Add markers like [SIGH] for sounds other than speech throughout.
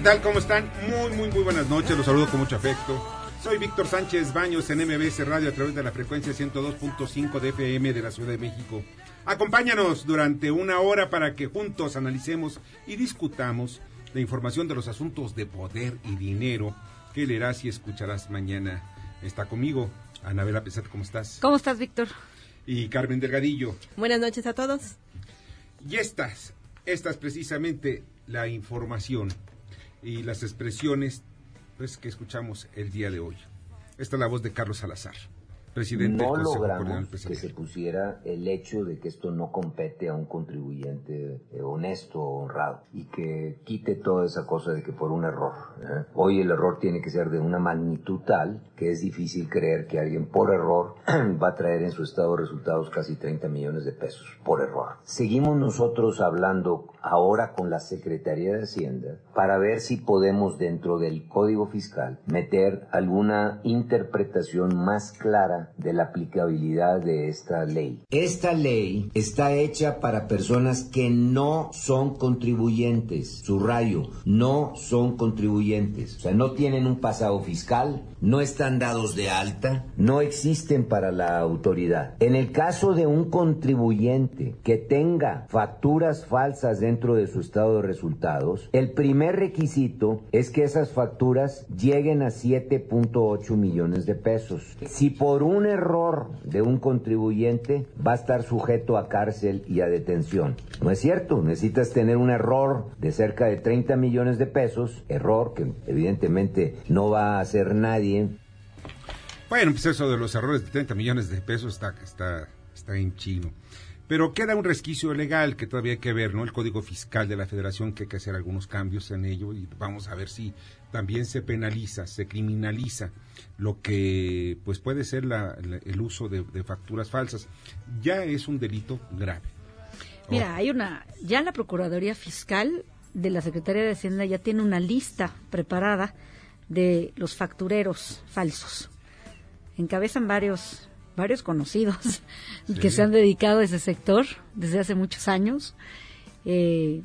Tal? ¿Cómo están? Muy, muy, muy buenas noches. Los saludo con mucho afecto. Soy Víctor Sánchez Baños en MBS Radio a través de la frecuencia 102.5 de FM de la Ciudad de México. Acompáñanos durante una hora para que juntos analicemos y discutamos la información de los asuntos de poder y dinero que leerás y escucharás mañana. Está conmigo Anabela Pesat, ¿cómo estás? ¿Cómo estás, Víctor? Y Carmen Delgadillo. Buenas noches a todos. Y estas, estas precisamente la información y las expresiones pues, que escuchamos el día de hoy. Esta es la voz de Carlos Salazar, presidente no logramos que se pusiera el hecho de que esto no compete a un contribuyente eh, honesto o honrado y que quite toda esa cosa de que por un error. ¿eh? Hoy el error tiene que ser de una magnitud tal que es difícil creer que alguien por error [CLEARS THROAT] va a traer en su estado de resultados casi 30 millones de pesos por error. Seguimos nosotros hablando ahora con la Secretaría de Hacienda para ver si podemos dentro del Código Fiscal meter alguna interpretación más clara de la aplicabilidad de esta ley. Esta ley está hecha para personas que no son contribuyentes. Subrayo, no son contribuyentes. O sea, no tienen un pasado fiscal, no están dados de alta, no existen para la autoridad. En el caso de un contribuyente que tenga facturas falsas dentro de su estado de resultados, el primer requisito es que esas facturas lleguen a 7.8 millones de pesos. Si por un error de un contribuyente va a estar sujeto a cárcel y a detención. No es cierto, necesitas tener un error de cerca de 30 millones de pesos, error que evidentemente no va a hacer nadie, Bueno, pues eso de los errores de 30 millones de pesos está, está, está en chino. Pero queda un resquicio legal que todavía hay que ver, ¿no? El Código Fiscal de la Federación, que hay que hacer algunos cambios en ello y vamos a ver si también se penaliza, se criminaliza lo que pues puede ser la- la- el uso de, de facturas falsas. Ya es un delito grave. Mira, hay una, ya la Procuraduría Fiscal de la Secretaría de Hacienda ya tiene una lista preparada de los factureros falsos. Encabezan varios, varios conocidos [LAUGHS] que se han dedicado a ese sector desde hace muchos años. Eh,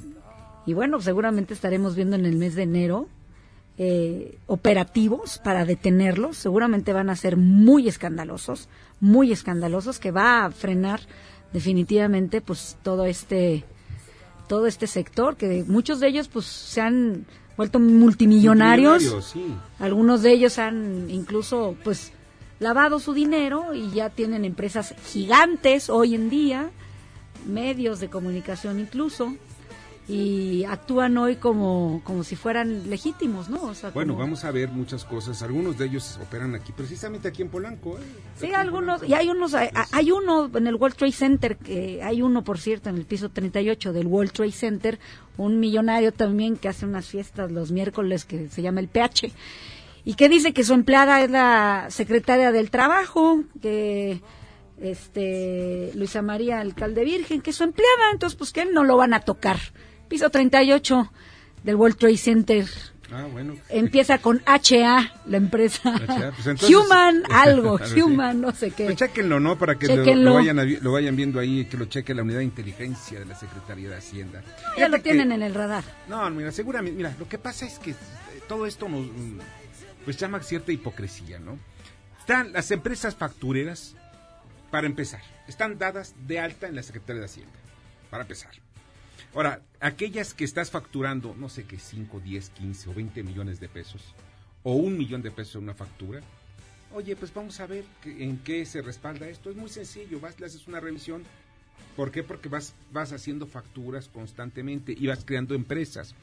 y bueno, seguramente estaremos viendo en el mes de enero eh, operativos para detenerlos. Seguramente van a ser muy escandalosos, muy escandalosos, que va a frenar definitivamente pues todo este todo este sector que muchos de ellos pues se han vuelto multimillonarios, Multimillonarios, sí. algunos de ellos han incluso pues lavado su dinero y ya tienen empresas gigantes hoy en día medios de comunicación incluso y actúan hoy como como si fueran legítimos no o sea, Bueno, como- vamos a ver muchas cosas. Algunos de ellos operan aquí, precisamente aquí en Polanco. ¿eh? Sí, Aquí algunos, Polanco. y hay unos, hay, hay uno en el World Trade Center, que hay uno, por cierto, en el piso 38 del World Trade Center, un millonario también que hace unas fiestas los miércoles que se llama el PH, y que dice que su empleada es la secretaria del trabajo, que este Luisa María Alcalde Virgen, que es su empleada, entonces pues que él no lo van a tocar. Piso 38 del World Trade Center. Ah, bueno. Empieza con HA, la empresa. HA, pues entonces- [LAUGHS] Human, [LAUGHS] algo, [LAUGHS] sí. Human, no sé qué. Pues chéquenlo, ¿no? Para que lo, vayan, a vi- lo vayan viendo ahí, que lo cheque la unidad de inteligencia de la Secretaría de Hacienda. ya lo que- tienen en el radar. No, mira, seguramente, mira, lo que pasa es que eh, todo esto nos, mm, pues llama cierta hipocresía, ¿no? Están las empresas factureras, para empezar, están dadas de alta en la Secretaría de Hacienda, para empezar. Ahora, aquellas que estás facturando, no sé qué, 5, 10, 15 o 20 millones de pesos, o un millón de pesos en una factura, Oye, pues vamos a ver en qué se respalda esto. Es muy sencillo, vas, le haces una revisión. ¿Por qué? Porque vas, vas haciendo facturas constantemente y vas creando empresas.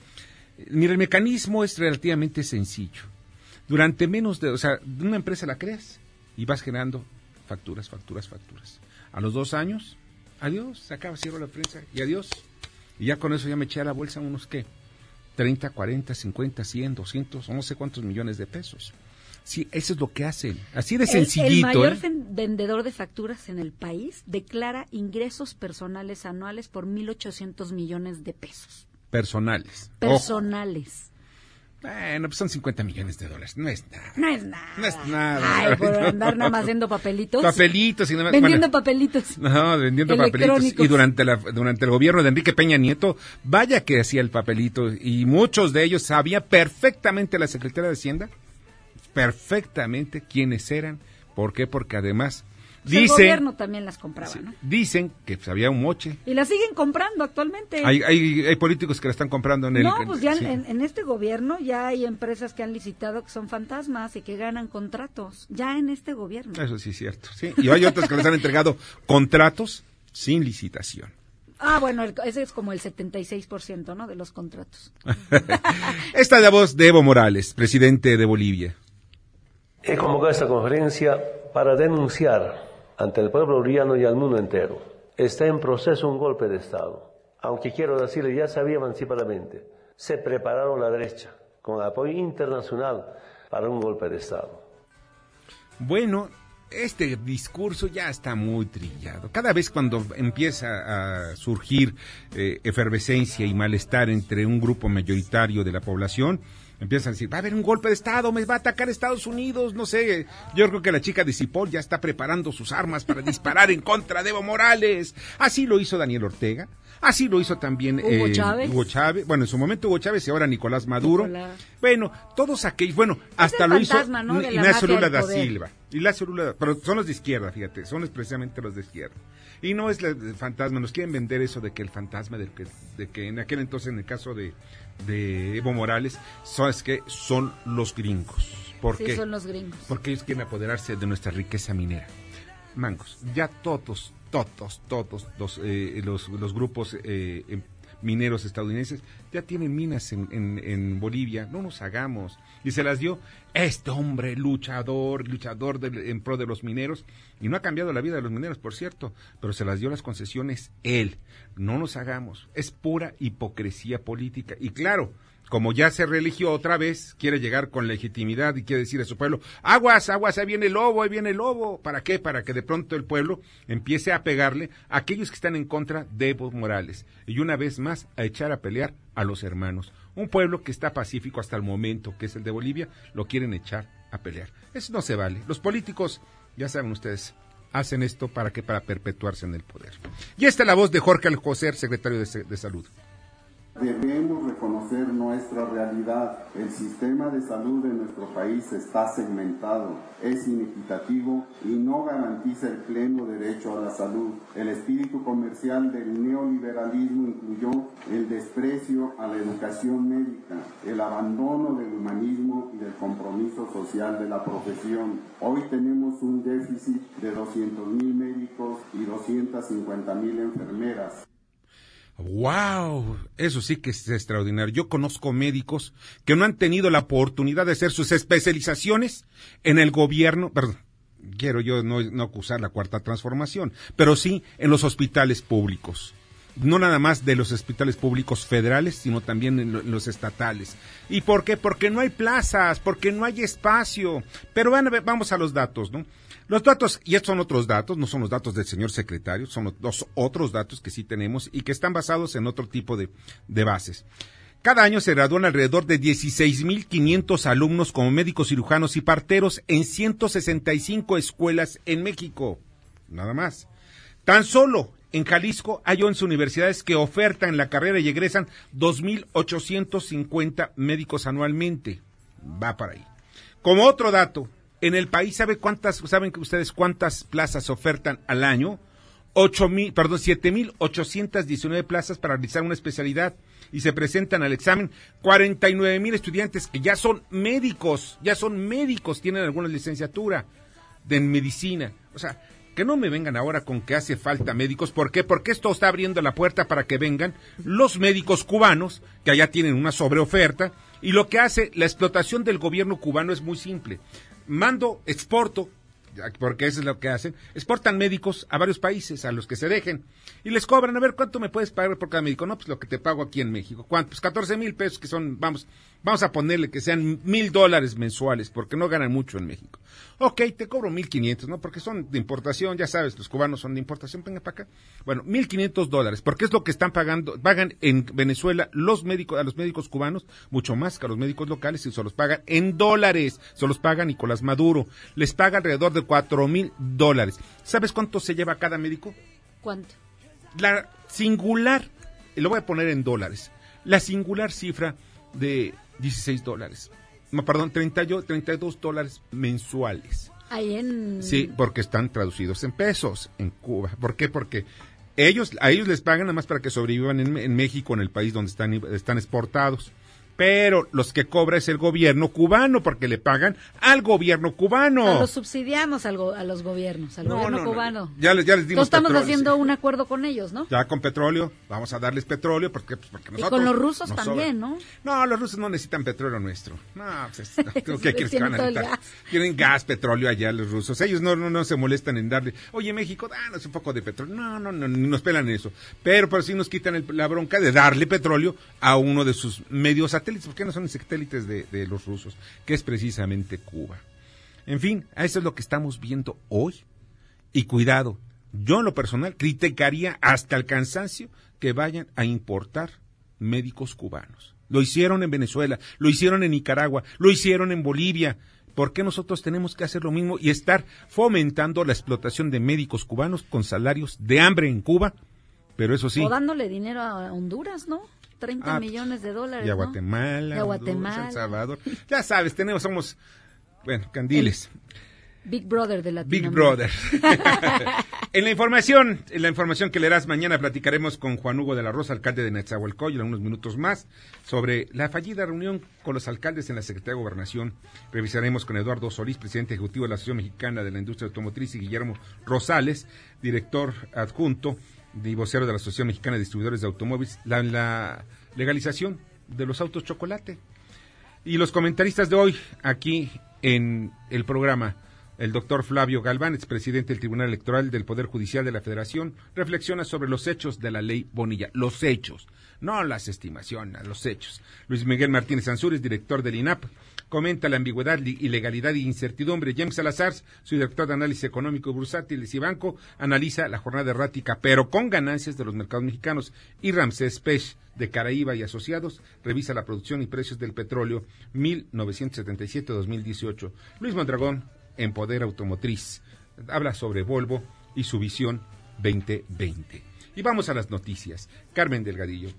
Eh, Mira, el mecanismo es relativamente sencillo. Durante menos de, o sea, una empresa la creas y vas generando facturas, facturas, facturas. A los dos años, adiós, se acaba, cierro la prensa y adiós. Y ya con eso ya me eché a la bolsa unos, ¿qué? 30, 40, 50, 100, 200, o no sé cuántos millones de pesos. Sí, eso es lo que hacen. Así de sencillito. El, mayor ¿eh? fen- vendedor de facturas en el país declara ingresos personales anuales por 1.800 millones de pesos. Personales. Ojo. Bueno, pues son 50 millones de dólares. No es nada. No es nada. No es nada. Ay, por [LAUGHS] andar nada más haciendo papelitos. Papelitos y nada más. Vendiendo bueno, papelitos. No, vendiendo papelitos. Y durante, la, durante el gobierno de Enrique Peña Nieto, vaya que hacía el papelito. Y muchos de ellos sabía perfectamente la Secretaría de Hacienda, perfectamente quiénes eran. ¿Por qué? Porque además Pues el dicen, gobierno también las compraba, ¿no? dicen que pues, había un moche. Y las siguen comprando actualmente. Hay, hay, hay políticos que la están comprando en el... no, pues ya sí. en, en este gobierno ya hay empresas que han licitado que son fantasmas y que ganan contratos. Ya en este gobierno. Eso sí es cierto, sí. Y hay otras que les han entregado contratos sin licitación. Ah, bueno, el- ese es como el 76%, ¿no? De los contratos. [LAUGHS] Esta es la voz de Evo Morales, presidente de Bolivia. He convocado esta conferencia para denunciar ante el pueblo boliviano y al mundo entero. Está en proceso un golpe de Estado. Aunque quiero decirle, ya sabía anticipadamente, se prepararon la derecha con apoyo internacional para un golpe de Estado. Bueno, este discurso ya está muy trillado. Cada vez cuando empieza a surgir eh, efervescencia y malestar entre un grupo mayoritario de la población, empiezan a decir, va a haber un golpe de Estado, me va a atacar Estados Unidos, no sé. Yo creo que la chica de Cipol ya está preparando sus armas para disparar en contra de Evo Morales. Así lo hizo Daniel Ortega. Así lo hizo también Hugo eh, Chávez. Hugo Chávez. Bueno, en su momento Hugo Chávez y ahora Nicolás Maduro. Nicolás. Bueno, todos aquellos, bueno, hasta lo hizo fantasma, ¿no? de la Ignacio Lula da poder. Silva. Ignacio Lula, pero son los de izquierda, fíjate, son precisamente los de izquierda. Y no es la- el fantasma, nos quieren vender eso de que el fantasma, de que, de que en aquel entonces, en el caso de, de Evo Morales, son, es que son los gringos. ¿Por Sí, qué? son los gringos. Porque ellos quieren apoderarse de nuestra riqueza minera. Mangos, ya todos, todos, todos los, eh, los, los grupos eh, em- mineros estadounidenses ya tienen minas en, en, en Bolivia, no nos hagamos. Y se las dio este hombre luchador, luchador en pro de los mineros, y no ha cambiado la vida de los mineros, por cierto, pero se las dio las concesiones él. No nos hagamos, es pura hipocresía política. Y claro, como ya se religió otra vez, quiere llegar con legitimidad y quiere decir a su pueblo, aguas, aguas, ahí viene el lobo, ahí viene el lobo. ¿Para qué? Para que de pronto el pueblo empiece a pegarle a aquellos que están en contra de Evo Morales. Y una vez más a echar a pelear a los hermanos. Un pueblo que está pacífico hasta el momento, que es el de Bolivia, lo quieren echar a pelear. Eso no se vale. Los políticos, ya saben ustedes, hacen esto para que para perpetuarse en el poder. Y esta es la voz de Jorge Alcocer, secretario de, Salud. Debemos reconocer nuestra realidad. El sistema de salud de nuestro país está segmentado, es inequitativo y no garantiza el pleno derecho a la salud. El espíritu comercial del neoliberalismo incluyó el desprecio a la educación médica, el abandono del humanismo y del compromiso social de la profesión. Hoy tenemos un déficit de 200 mil médicos y 250 mil enfermeras. ¡Wow! Eso sí que es extraordinario. Yo conozco médicos que no han tenido la oportunidad de hacer sus especializaciones en el gobierno, perdón, quiero yo no, no acusar la cuarta transformación, pero sí en los hospitales públicos. No nada más de los hospitales públicos federales, sino también en, lo- en los estatales. ¿Y por qué? Porque no hay plazas, porque no hay espacio. Pero ver, vamos a los datos, ¿no? Los datos, y estos son otros datos, no son los datos del señor secretario, son los otros datos que sí tenemos y que están basados en otro tipo de, de bases. Cada año se gradúan alrededor de 16.500 alumnos como médicos cirujanos y parteros en 165 escuelas en México. Nada más. Tan solo en Jalisco hay 11 universidades que ofertan la carrera y egresan 2.850 médicos anualmente. Va para ahí. Como otro dato, en el país, ¿sabe cuántas, saben ustedes cuántas plazas ofertan al año? Ocho mil, perdón, siete mil ochocientas diecinueve plazas para realizar una especialidad y se presentan al examen 49 mil estudiantes que ya son médicos, ya son médicos, tienen alguna licenciatura. de medicina. O sea, que no me vengan ahora con que hace falta médicos. ¿Por qué? Porque esto está abriendo la puerta para que vengan los médicos cubanos, que allá tienen una sobreoferta, y lo que hace la explotación del gobierno cubano es muy simple. Mando, exporto, porque eso es lo que hacen, exportan médicos a varios países, a los que se dejen, y les cobran, a ver, ¿cuánto me puedes pagar por cada médico? No, pues lo que te pago aquí en México. ¿Cuánto? Pues 14 mil pesos, que son, vamos, vamos a ponerle que sean mil dólares mensuales, porque no ganan mucho en México. Ok, te cobro mil quinientos, ¿no? Porque son de importación, ya sabes, los cubanos son de importación, venga para acá. Bueno, mil quinientos dólares, porque es lo que están pagando, pagan en Venezuela los médicos, a los médicos cubanos, mucho más que a los médicos locales, y se los pagan en dólares, se los paga Nicolás Maduro, les paga alrededor de cuatro mil dólares. ¿Sabes cuánto se lleva cada médico? ¿Cuánto? La singular, lo voy a poner en dólares, la singular cifra de 16 dólares. No, perdón, 30, 32 dólares mensuales. Ahí en... Sí, porque están traducidos en pesos en Cuba. ¿Por qué? Porque ellos, a ellos les pagan nada más para que sobrevivan en, en México, en el país donde están, están exportados pero los que cobra es el gobierno cubano porque le pagan al gobierno cubano. los subsidiamos al a los gobiernos, al gobierno cubano. Ya, les, ya les dimos estamos haciendo un acuerdo con ellos, ¿no? Ya con petróleo, vamos a darles petróleo porque, pues, porque nosotros... Y con los rusos también, ¿no? No, los rusos no necesitan petróleo nuestro. No, pues, [LAUGHS] ¿qué quieres que van a necesitar? Tienen gas, petróleo allá los rusos. Ellos no, no, no se molestan en darle, oye México, danos un poco de petróleo. No, no, no, ni nos pelan eso. Pero por si nos quitan la bronca de darle petróleo a uno de sus medios satélites, porque no son satélites de, de los rusos, que es precisamente Cuba. En fin, eso es lo que estamos viendo hoy. Y cuidado, yo en lo personal criticaría hasta el cansancio que vayan a importar médicos cubanos. Lo hicieron en Venezuela, lo hicieron en Nicaragua, lo hicieron en Bolivia. ¿Por qué nosotros tenemos que hacer lo mismo y estar fomentando la explotación de médicos cubanos con salarios de hambre en Cuba? Pero eso sí. O dándole dinero a Honduras, ¿no? 30 ah, millones de dólares. Y a Guatemala, y a Guatemala. El Salvador. Ya sabes, tenemos, somos, bueno, candiles. Big Brother de Latinoamérica. Big Brother. [LAUGHS] en la información, en la información que leerás mañana platicaremos con Juan Hugo de la Rosa, alcalde de Netzahualcoy, en unos minutos más, sobre la fallida reunión con los alcaldes en la Secretaría de Gobernación. Revisaremos con Eduardo Solís, presidente ejecutivo de la Asociación Mexicana de la Industria Automotriz, y Guillermo Rosales, director adjunto de vocero de la Asociación Mexicana de Distribuidores de Automóviles, la, legalización de los autos chocolate. Y los comentaristas de hoy aquí en el programa, el doctor Flavio Galván, expresidente del Tribunal Electoral del Poder Judicial de la Federación, reflexiona sobre los hechos de la ley Bonilla, los hechos, no las estimaciones, los hechos. Luis Miguel Martínez Ansúrez, director del INAP, comenta la ambigüedad, ilegalidad e incertidumbre. James Salazar, su director de análisis económico bursátiles y banco, analiza la jornada errática, pero con ganancias de los mercados mexicanos. Y Ramsés Pech, de Caraíba y Asociados, revisa la producción y precios del petróleo 1977-2018. Luis Mondragón, en Poder Automotriz, habla sobre Volvo y su visión 2020. Y vamos a las noticias. Carmen Delgadillo.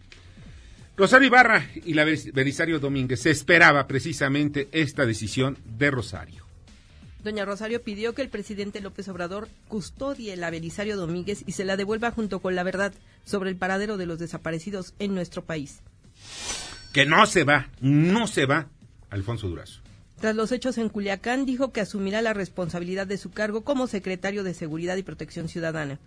Rosario Ibarra y la Belisario Domínguez. Se esperaba precisamente esta decisión de Rosario. Doña Rosario pidió que el presidente López Obrador custodie la Belisario Domínguez y se la devuelva junto con la verdad sobre el paradero de los desaparecidos en nuestro país. Que no se va, no se va, Alfonso Durazo. Tras los hechos en Culiacán, dijo que asumirá la responsabilidad de su cargo como secretario de Seguridad y Protección Ciudadana.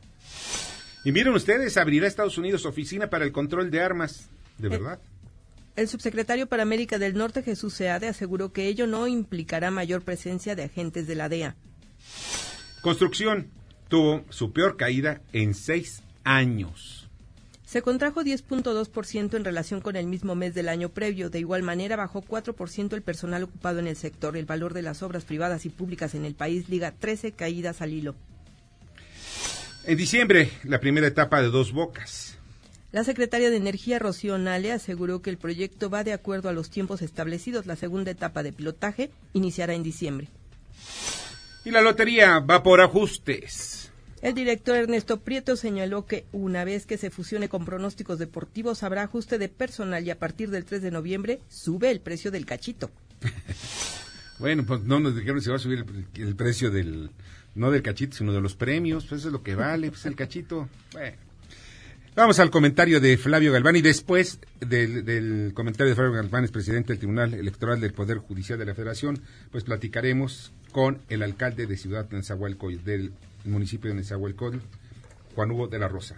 Y miren ustedes, abrirá Estados Unidos oficina para el control de armas. ¿De verdad? El, subsecretario para América del Norte, Jesús Seade, aseguró que ello no implicará mayor presencia de agentes de la DEA. Construcción tuvo su peor caída en seis años. Se contrajo 10.2% en relación con el mismo mes del año previo. De igual manera, bajó 4% el personal ocupado en el sector. El valor de las obras privadas y públicas en el país liga 13 caídas al hilo. En diciembre, la primera etapa de Dos Bocas. La secretaria de Energía, Rocío Nale, aseguró que el proyecto va de acuerdo a los tiempos establecidos. La segunda etapa de pilotaje iniciará en diciembre. Y la lotería va por ajustes. El director Ernesto Prieto señaló que una vez que se fusione con pronósticos deportivos habrá ajuste de personal y a partir del 3 de noviembre sube el precio del cachito. [LAUGHS] bueno, pues no nos dijeron si va a subir el, precio del, no del cachito, sino de los premios, pues eso es lo que vale, pues el cachito. Bueno. Vamos al comentario de Flavio Galván y después del, del, comentario de Flavio Galván, es presidente del Tribunal Electoral del Poder Judicial de la Federación, pues platicaremos con el alcalde de Ciudad Nezahualcóyotl, del municipio de Nezahualcóyotl, Juan Hugo de la Rosa.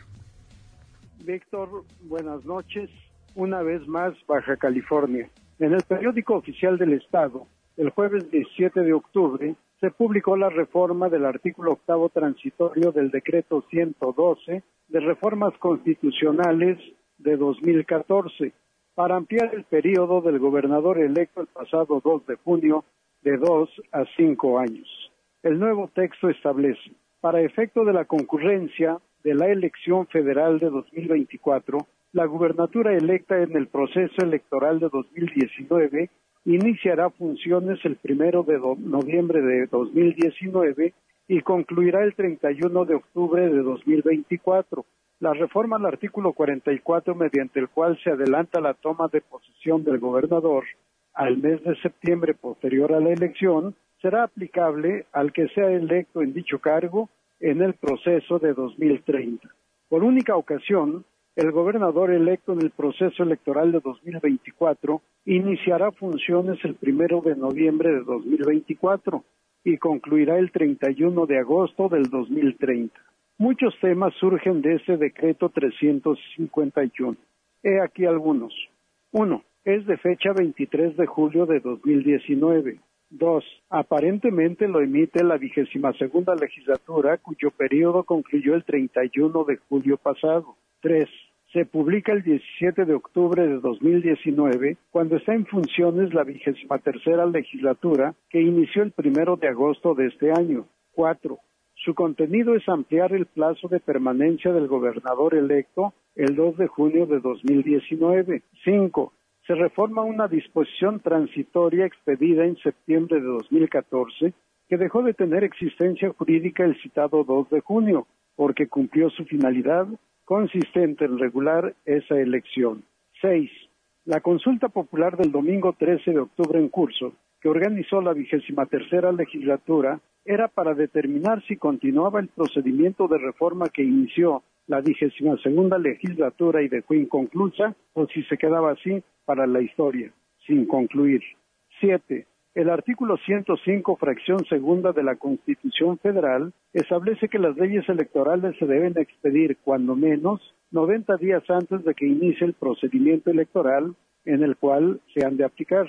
Víctor, buenas noches. Una vez más, Baja California. En el periódico oficial del Estado, el jueves 17 de octubre, se publicó la reforma del artículo octavo transitorio del decreto 112 de reformas constitucionales de 2014 para ampliar el periodo del gobernador electo el pasado 2 de junio de dos a cinco años. El nuevo texto establece, para efecto de la concurrencia de la elección federal de 2024, la gubernatura electa en el proceso electoral de 2019 iniciará funciones el primero de noviembre de 2019 y concluirá el 31 de octubre de 2024. La reforma al artículo 44, mediante el cual se adelanta la toma de posesión del gobernador al mes de septiembre posterior a la elección, será aplicable al que sea electo en dicho cargo en el proceso de 2030. Por única ocasión, el gobernador electo en el proceso electoral de 2024 iniciará funciones el primero de noviembre de 2024 y concluirá el 31 de agosto del 2030. Muchos temas surgen de ese decreto 351. He aquí algunos. Uno, es de fecha 23 de julio de 2019. Dos, aparentemente lo emite la vigésima segunda legislatura cuyo periodo concluyó el 31 de julio pasado. Tres, se publica el 17 de octubre de 2019, cuando está en funciones la vigésima tercera legislatura que inició el primero de agosto de este año. Cuatro, su contenido es ampliar el plazo de permanencia del gobernador electo el 2 de junio de 2019. Cinco, se reforma una disposición transitoria expedida en septiembre de 2014 que dejó de tener existencia jurídica el citado 2 de junio, porque cumplió su finalidad consistente en regular esa elección. 6. La consulta popular del domingo 13 de octubre en curso, que organizó la vigésima tercera legislatura, era para determinar si continuaba el procedimiento de reforma que inició la vigésima segunda legislatura y dejó inconclusa, o si se quedaba así para la historia, sin concluir. 7. El artículo 105, fracción segunda de la Constitución Federal, establece que las leyes electorales se deben expedir cuando menos 90 días antes de que inicie el procedimiento electoral en el cual se han de aplicar.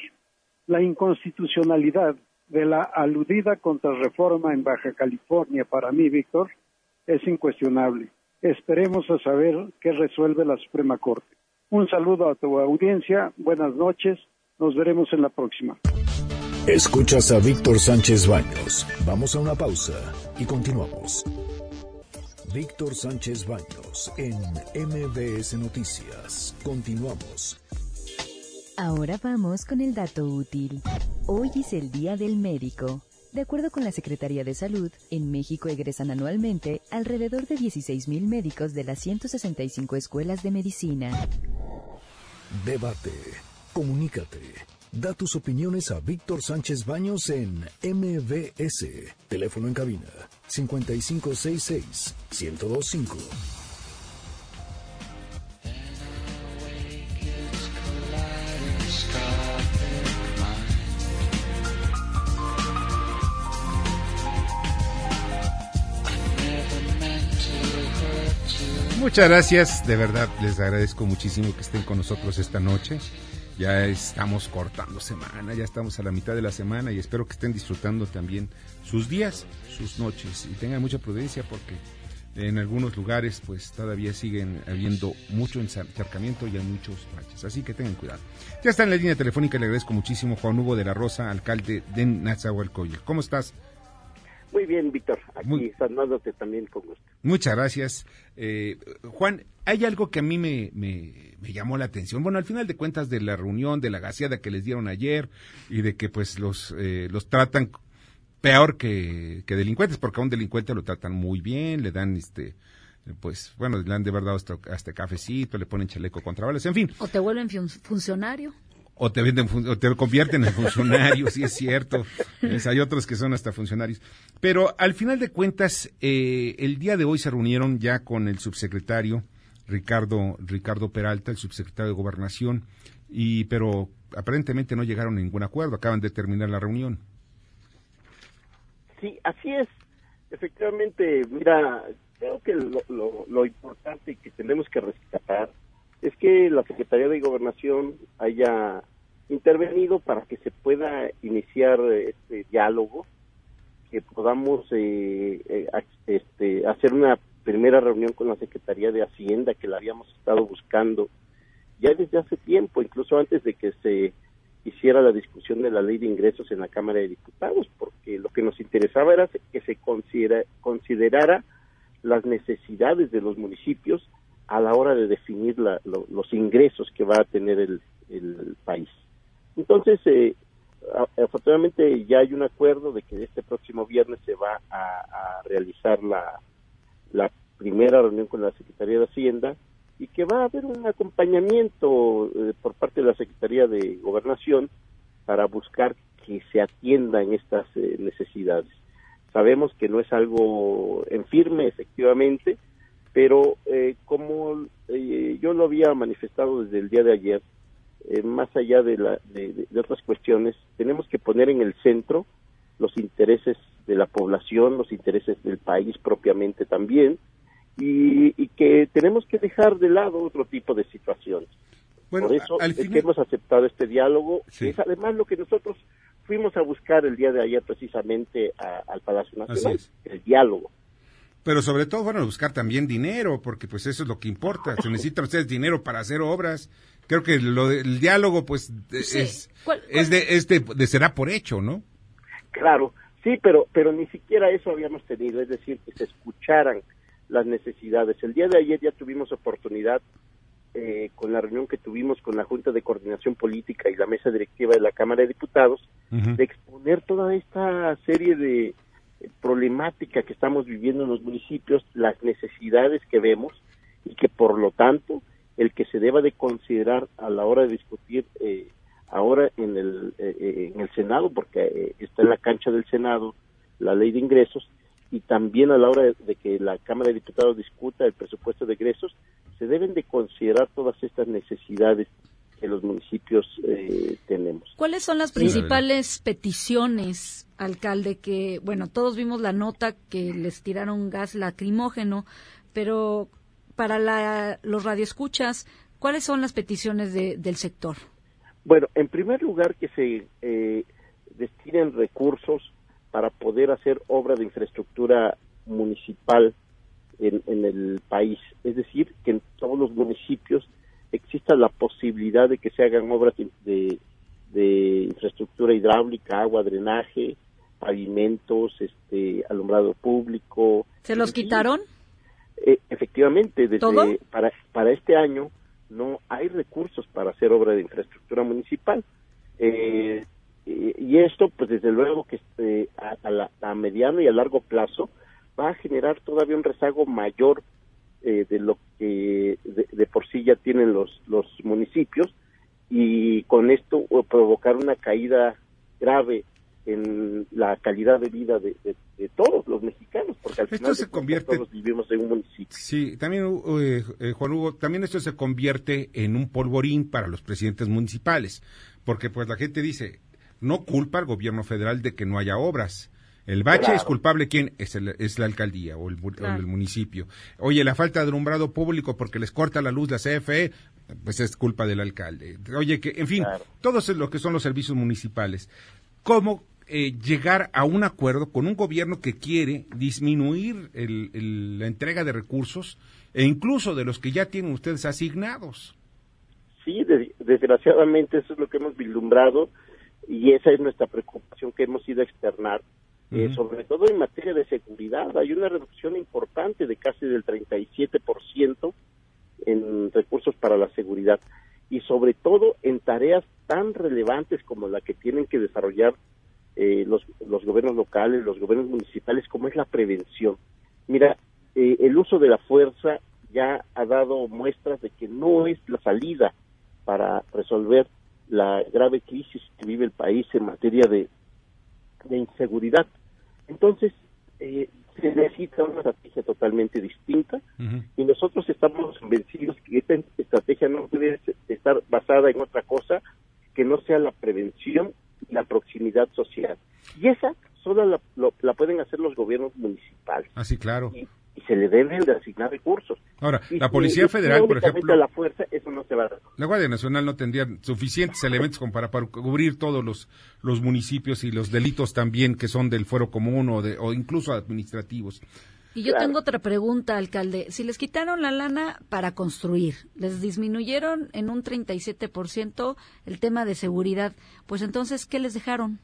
La inconstitucionalidad de la aludida contrarreforma en Baja California, para mí, Víctor, es incuestionable. Esperemos a saber qué resuelve la Suprema Corte. Un saludo a tu audiencia, buenas noches, nos veremos en la próxima. Escuchas a Víctor Sánchez Baños. Vamos a una pausa y continuamos. Víctor Sánchez Baños en MBS Noticias. Continuamos. Ahora vamos con el dato útil. Hoy es el Día del Médico. De acuerdo con la Secretaría de Salud, en México egresan anualmente alrededor de 16.000 médicos de las 165 escuelas de medicina. Debate. Comunícate. Da tus opiniones a Víctor Sánchez Baños en MBS. Teléfono en cabina 5566 1025. Muchas gracias, de verdad les agradezco muchísimo que estén con nosotros esta noche. Ya estamos cortando semana, ya estamos a la mitad de la semana y espero que estén disfrutando también sus días, sus noches y tengan mucha prudencia porque en algunos lugares pues todavía siguen habiendo mucho encharcamiento y hay muchos baches, así que tengan cuidado. Ya está en la línea telefónica, le agradezco muchísimo Juan Hugo de la Rosa, alcalde de Nazahualcóyotl. ¿Cómo estás? Muy bien, Víctor. Aquí saludándote también con gusto. Muchas gracias. Eh, Juan, hay algo que a mí me, llamó la atención. Bueno, al final de cuentas de la reunión, de la gaseada que les dieron ayer y de que pues los, eh, los tratan peor que, que delincuentes, porque a un delincuente lo tratan muy bien, le dan este pues bueno, le han de verdad hasta, hasta cafecito, le ponen chaleco contra balas, en fin. O te vuelven funcionario o te venden o te convierten en funcionarios, sí es cierto. hay otros que son hasta funcionarios. Pero al final de cuentas, eh, el día de hoy se reunieron ya con el subsecretario Ricardo, Ricardo Peralta, el subsecretario de Gobernación, y, pero aparentemente no llegaron a ningún acuerdo, acaban de terminar la reunión. Sí, así es. Efectivamente, mira, creo que lo, lo, importante que tenemos que rescatar es que la Secretaría de Gobernación haya intervenido para que se pueda iniciar este diálogo, que podamos eh, eh, este, hacer una primera reunión con la Secretaría de Hacienda que la habíamos estado buscando ya desde hace tiempo, incluso antes de que se hiciera la discusión de la ley de ingresos en la Cámara de Diputados, porque lo que nos interesaba era que se considera, considerara las necesidades de los municipios a la hora de definir los ingresos que va a tener el, país. Entonces, eh, afortunadamente ya hay un acuerdo de que este próximo viernes se va a, realizar la, primera reunión con la Secretaría de Hacienda y que va a haber un acompañamiento eh, por parte de la Secretaría de Gobernación para buscar que se atiendan estas eh, necesidades. Sabemos que no es algo en firme, efectivamente, pero eh, como yo lo había manifestado desde el día de ayer, más allá de, la, de otras cuestiones, tenemos que poner en el centro los intereses de la población, los intereses del país propiamente también, y, que tenemos que dejar de lado otro tipo de situaciones. Por eso es que hemos aceptado este diálogo. Es además lo que nosotros fuimos a buscar el día de ayer precisamente al Palacio Nacional, el diálogo. Pero sobre todo fueron a buscar también dinero, porque pues eso es lo que importa. Se [LAUGHS] necesitan ustedes dinero para hacer obras. Creo que lo el diálogo pues es, es de, es de, será por hecho, ¿no? Claro, sí, pero pero ni siquiera eso habíamos tenido, es decir, que se escucharan las necesidades. El día de ayer ya tuvimos oportunidad eh, con la reunión que tuvimos con la Junta de Coordinación Política y la mesa directiva de la Cámara de Diputados de exponer toda esta serie de eh, problemática que estamos viviendo en los municipios, las necesidades que vemos y que por lo tanto el que se deba de considerar a la hora de discutir eh, ahora en el, en el Senado, porque está en la cancha del Senado la ley de ingresos, y también a la hora de, que la Cámara de Diputados discuta el presupuesto de egresos, se deben de considerar todas estas necesidades que los municipios eh, tenemos. ¿Cuáles son las principales peticiones, alcalde? Que, bueno, todos vimos la nota que les tiraron gas lacrimógeno, pero para la, los radioescuchas, ¿cuáles son las peticiones del sector? Bueno, en primer lugar, que se eh, destinen recursos para poder hacer obra de infraestructura municipal en, el país. Es decir, que en todos los municipios exista la posibilidad de que se hagan obras de, infraestructura hidráulica, agua, drenaje, pavimentos, este, alumbrado público. ¿Se los quitaron? Eh, efectivamente, desde para para este año no hay recursos para hacer obra de infraestructura municipal. Eh, y esto, pues desde luego que este, a, mediano y a largo plazo va a generar todavía un rezago mayor eh, de lo que de, por sí ya tienen los, los municipios y con esto provocar una caída grave en la calidad de vida de, todos los mexicanos, porque al final se convierte, todos vivimos en un municipio. Sí, también, eh, eh, Juan Hugo, también esto se convierte en un polvorín para los presidentes municipales, porque pues la gente dice, no culpa al gobierno federal de que no haya obras. El bache es culpable quién es, es la alcaldía o el, municipio. Oye, la falta de alumbrado público porque les corta la luz la CFE, pues es culpa del alcalde. Oye, que en fin, todo es lo que son los servicios municipales. ¿Cómo eh, llegar a un acuerdo con un gobierno que quiere disminuir la entrega de recursos e incluso de los que ya tienen ustedes asignados? Sí, desgraciadamente eso es lo que hemos vislumbrado y esa es nuestra preocupación que hemos ido a externar, eh, sobre todo en materia de seguridad. Hay una reducción importante de casi del 37% en recursos para la seguridad y sobre todo en tareas tan relevantes como la que tienen que desarrollar eh, los, los gobiernos locales, los gobiernos municipales, como es la prevención. Mira, eh, el uso de la fuerza ya ha dado muestras de que no es la salida para resolver la grave crisis que vive el país en materia de, inseguridad. Entonces, eh, se necesita una estrategia totalmente distinta y nosotros estamos convencidos que esta estrategia no puede estar basada en otra cosa que no sea la prevención la proximidad social. Y esa solo la, la pueden hacer los gobiernos municipales. Así, claro. Y, se le deben de asignar recursos. Ahora, la Policía Federal, por ejemplo... la fuerza, eso no se va a dar. La Guardia Nacional no tendría suficientes elementos como para, para, cubrir todos los, los municipios y los delitos también que son del fuero común o, de, o incluso administrativos. Y yo tengo otra pregunta, alcalde. Si les quitaron la lana para construir, les disminuyeron en un 37% el tema de seguridad, pues entonces, ¿qué les dejaron?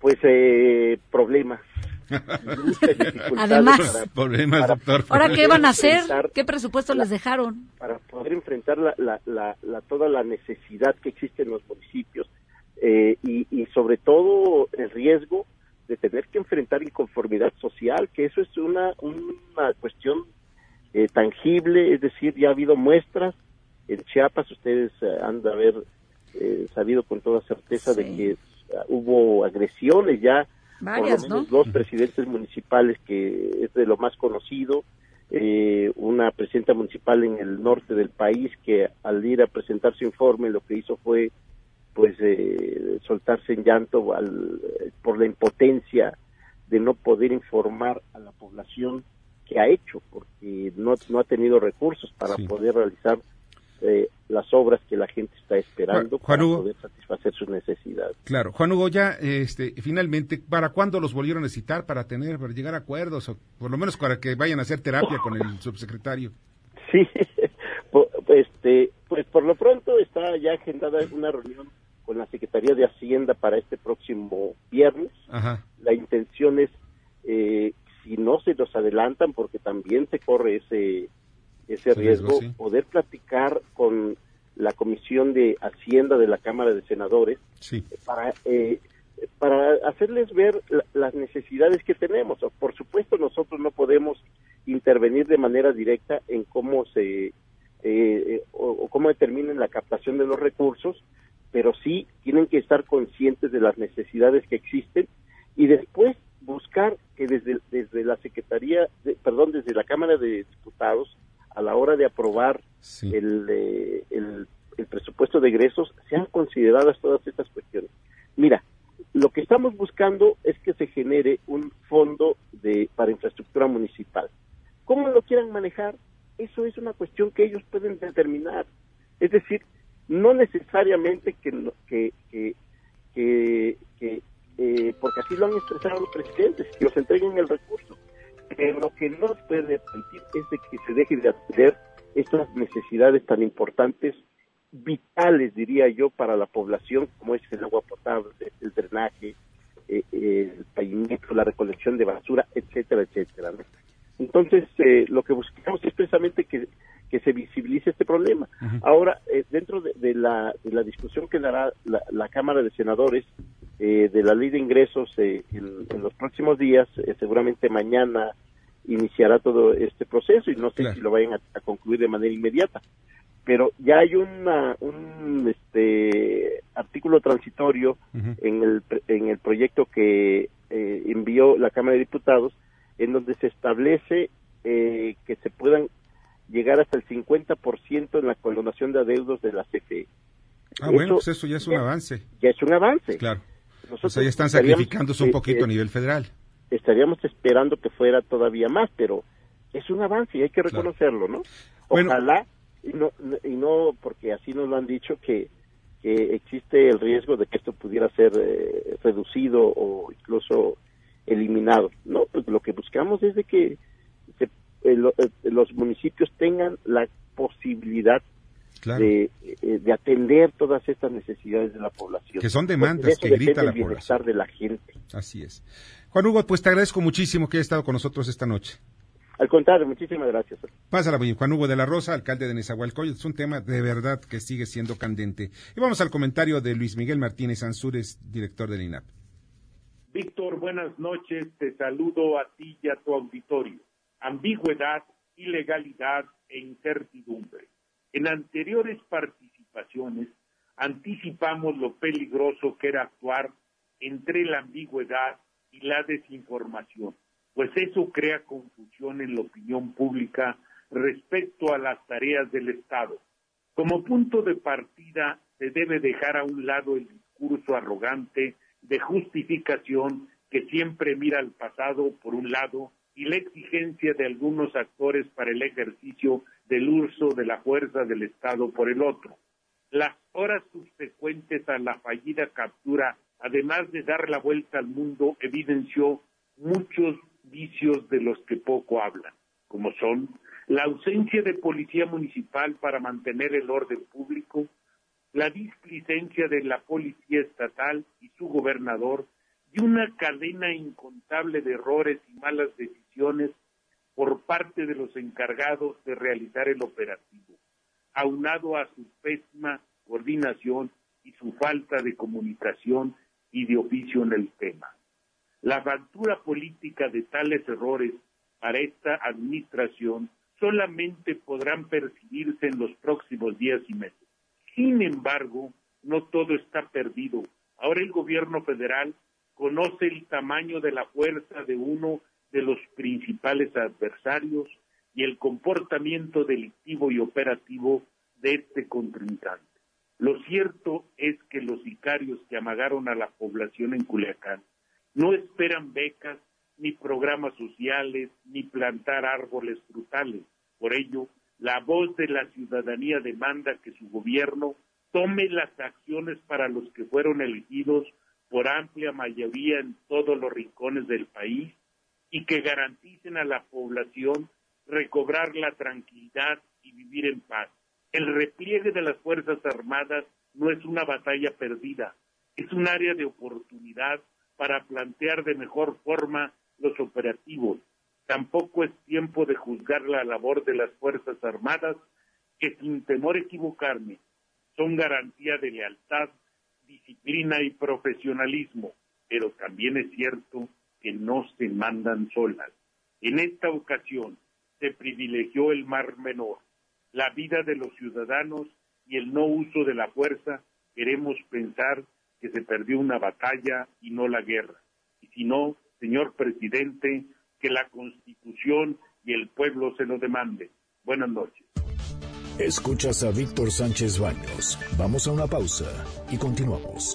Pues eh, problemas. [LAUGHS] Además, problemas, doctor. ¿Ahora qué van a hacer? ¿Qué presupuesto les dejaron? Para poder enfrentar la, la, la, toda la necesidad que existe en los municipios eh, y, y sobre todo el riesgo de tener que enfrentar inconformidad social, que eso es una, una cuestión eh, tangible, es decir, ya ha habido muestras. En Chiapas, ustedes eh, han de haber eh, sabido con toda certeza de que hubo agresiones ya, Varias, por lo menos dos presidentes municipales que es de lo más conocido, una presidenta municipal en el norte del país que al ir a presentar su informe lo que hizo fue pues eh, soltarse en llanto al, por la impotencia de no poder informar a la población que ha hecho, porque no, no ha tenido recursos para poder realizar eh, las obras que la gente está esperando para poder satisfacer sus necesidades. Claro, Juan Hugo, ya este, finalmente, ¿para cuándo los volvieron a citar para tener, para llegar a acuerdos o por lo menos para que vayan a hacer terapia con el subsecretario? [LAUGHS] Sí, [LAUGHS] este, pues por lo pronto está ya agendada una reunión con la Secretaría de Hacienda para este próximo viernes. La intención es, eh, si no se nos adelantan, porque también se corre ese, ese riesgo, poder platicar con la Comisión de Hacienda de la Cámara de Senadores para, eh, para hacerles ver las necesidades que tenemos. Por supuesto, nosotros no podemos intervenir de manera directa en cómo se eh, o, cómo determinen la captación de los recursos, pero sí tienen que estar conscientes de las necesidades que existen y después buscar que desde, desde la Secretaría, perdón, desde la Cámara de Diputados, a la hora de aprobar el, eh, el, el, presupuesto de egresos, sean consideradas todas estas cuestiones. Mira, lo que estamos buscando es que se genere un fondo de, para infraestructura municipal. ¿Cómo lo quieran manejar? Eso es una cuestión que ellos pueden determinar. Es decir, no necesariamente que, que, que, que, eh, porque así lo han expresado los presidentes, que los entreguen el recurso. Pero lo que no puede permitir es de que se deje de atender estas necesidades tan importantes, vitales, diría yo, para la población, como es el agua potable, el drenaje, eh, el pavimento, la recolección de basura, etcétera, etcétera. Entonces, eh, lo que buscamos es precisamente que que se visibilice este problema. Ahora, eh, dentro de, la, de, la, discusión que dará la, Cámara de Senadores eh, de la ley de ingresos eh, en, los próximos días, seguramente mañana iniciará todo este proceso y no sé si lo vayan a, concluir de manera inmediata. Pero ya hay una, un este, artículo transitorio en, el, en el proyecto que envió la Cámara de Diputados en donde se establece que se puedan llegar hasta el 50% en la condonación de adeudos de la CFE. Ah, bueno, pues eso ya es un avance. Ya es un avance. Claro. Nosotros ya están sacrificándose un poquito a nivel federal. Estaríamos esperando que fuera todavía más, pero es un avance y hay que reconocerlo, ¿no? Ojalá, y, no, y no porque así nos lo han dicho, que, que existe el riesgo de que esto pudiera ser eh, reducido o incluso eliminado. No, pues lo que buscamos es de que eh, eh, los municipios tengan la posibilidad de, eh, de, atender todas estas necesidades de la población. Que son demandas que grita la población. de la gente. Así es. Juan Hugo, pues te agradezco muchísimo que hayas estado con nosotros esta noche. Al contrario, muchísimas gracias. Pásala, Juan Hugo de la Rosa, alcalde de Nezahualcóyotl. Es un tema de verdad que sigue siendo candente. Y vamos al comentario de Luis Miguel Martínez Ansúrez, director del INAP. Víctor, buenas noches. Te saludo a ti y a tu auditorio ambigüedad, ilegalidad e incertidumbre. En anteriores participaciones anticipamos lo peligroso que era actuar entre la ambigüedad y la desinformación. pues eso crea confusión en la opinión pública respecto a las tareas del Estado. Como punto de partida se debe dejar a un lado el discurso arrogante de justificación que siempre mira al pasado por un lado y la exigencia de algunos actores para el ejercicio del uso de la fuerza del Estado por el otro. Las horas subsecuentes a la fallida captura, además de dar la vuelta al mundo, evidenció muchos vicios de los que poco hablan, como son la ausencia de policía municipal para mantener el orden público, la displicencia de la policía estatal y su gobernador y una cadena incontable de errores y malas decisiones por parte de los encargados de realizar el operativo, aunado a su pésima coordinación y su falta de comunicación y de oficio en el tema. La factura política de tales errores para esta administración solamente podrán percibirse en los próximos días y meses. Sin embargo, no todo está perdido. Ahora el gobierno federal conoce el tamaño de la fuerza de uno de los principales adversarios y el comportamiento delictivo y operativo de este contrincante. Lo cierto es que los sicarios que amagaron a la población en Culiacán no esperan becas, ni programas sociales, ni plantar árboles frutales. Por ello, la voz de la ciudadanía demanda que su gobierno tome las acciones para los que fueron elegidos por amplia mayoría en todos los rincones del país y que garanticen a la población recobrar la tranquilidad y vivir en paz. El repliegue de las Fuerzas Armadas no es una batalla perdida, es un área de oportunidad para plantear de mejor forma los operativos. Tampoco es tiempo de juzgar la labor de las Fuerzas Armadas, que sin temor a equivocarme, son garantía de lealtad, disciplina y profesionalismo, pero también es cierto que no se mandan solas. En esta ocasión se privilegió el mar menor, la vida de los ciudadanos y el no uso de la fuerza. Queremos pensar que se perdió una batalla y no la guerra. Y si no, señor presidente, que la Constitución y el pueblo se lo demanden. Buenas noches. Escuchas a Víctor Sánchez Baños. Vamos a una pausa y continuamos.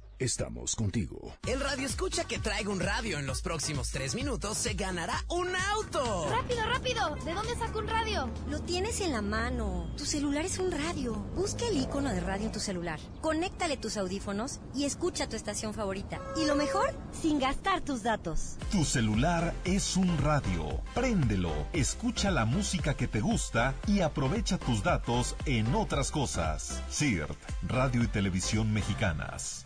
Estamos contigo. El radio escucha que traiga un radio en los próximos tres minutos se ganará un auto. ¡Rápido, rápido! ¿De dónde saco un radio? Lo tienes en la mano. Tu celular es un radio. Busca el icono de radio en tu celular. Conéctale tus audífonos y escucha tu estación favorita. Y lo mejor, sin gastar tus datos. Tu celular es un radio. Préndelo, escucha la música que te gusta y aprovecha tus datos en otras cosas. CIRT, Radio y Televisión Mexicanas.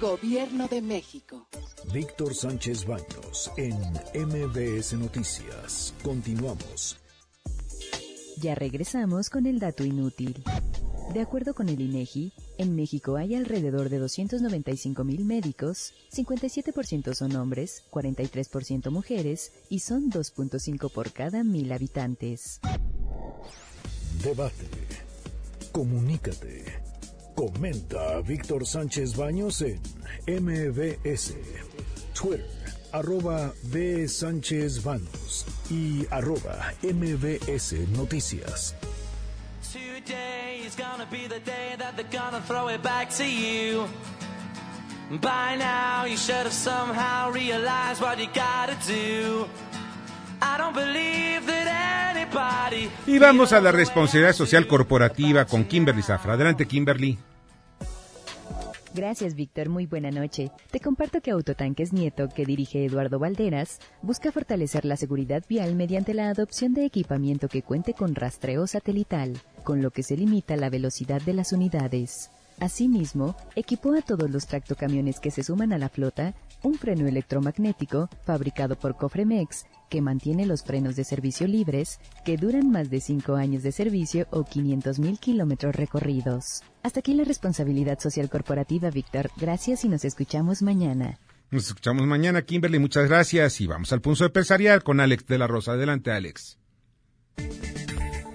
Gobierno de México. Víctor Sánchez Baños en MBS Noticias. Continuamos. Ya regresamos con el dato inútil. De acuerdo con el INEGI, en México hay alrededor de 295 mil médicos, 57% son hombres, 43% mujeres y son 2.5 por cada mil habitantes. Debate. Comunícate. Comenta Víctor Sánchez Baños en MBS, Twitter, arroba B. Sánchez Baños y arroba MBS Noticias. Today is gonna be the day that they're gonna throw it back to you. By now, you should have somehow realized what you gotta do. Y vamos a la responsabilidad social corporativa con Kimberly Zafra. Adelante, Kimberly. Gracias, Víctor. Muy buena noche. Te comparto que Autotanques Nieto, que dirige Eduardo Valderas, busca fortalecer la seguridad vial mediante la adopción de equipamiento que cuente con rastreo satelital, con lo que se limita la velocidad de las unidades. Asimismo, equipó a todos los tractocamiones que se suman a la flota un freno electromagnético fabricado por Cofremex que mantiene los frenos de servicio libres que duran más de 5 años de servicio o 500.000 kilómetros recorridos. Hasta aquí la responsabilidad social corporativa, Víctor. Gracias y nos escuchamos mañana. Nos escuchamos mañana, Kimberly. Muchas gracias. Y vamos al punto empresarial con Alex de la Rosa. Adelante, Alex.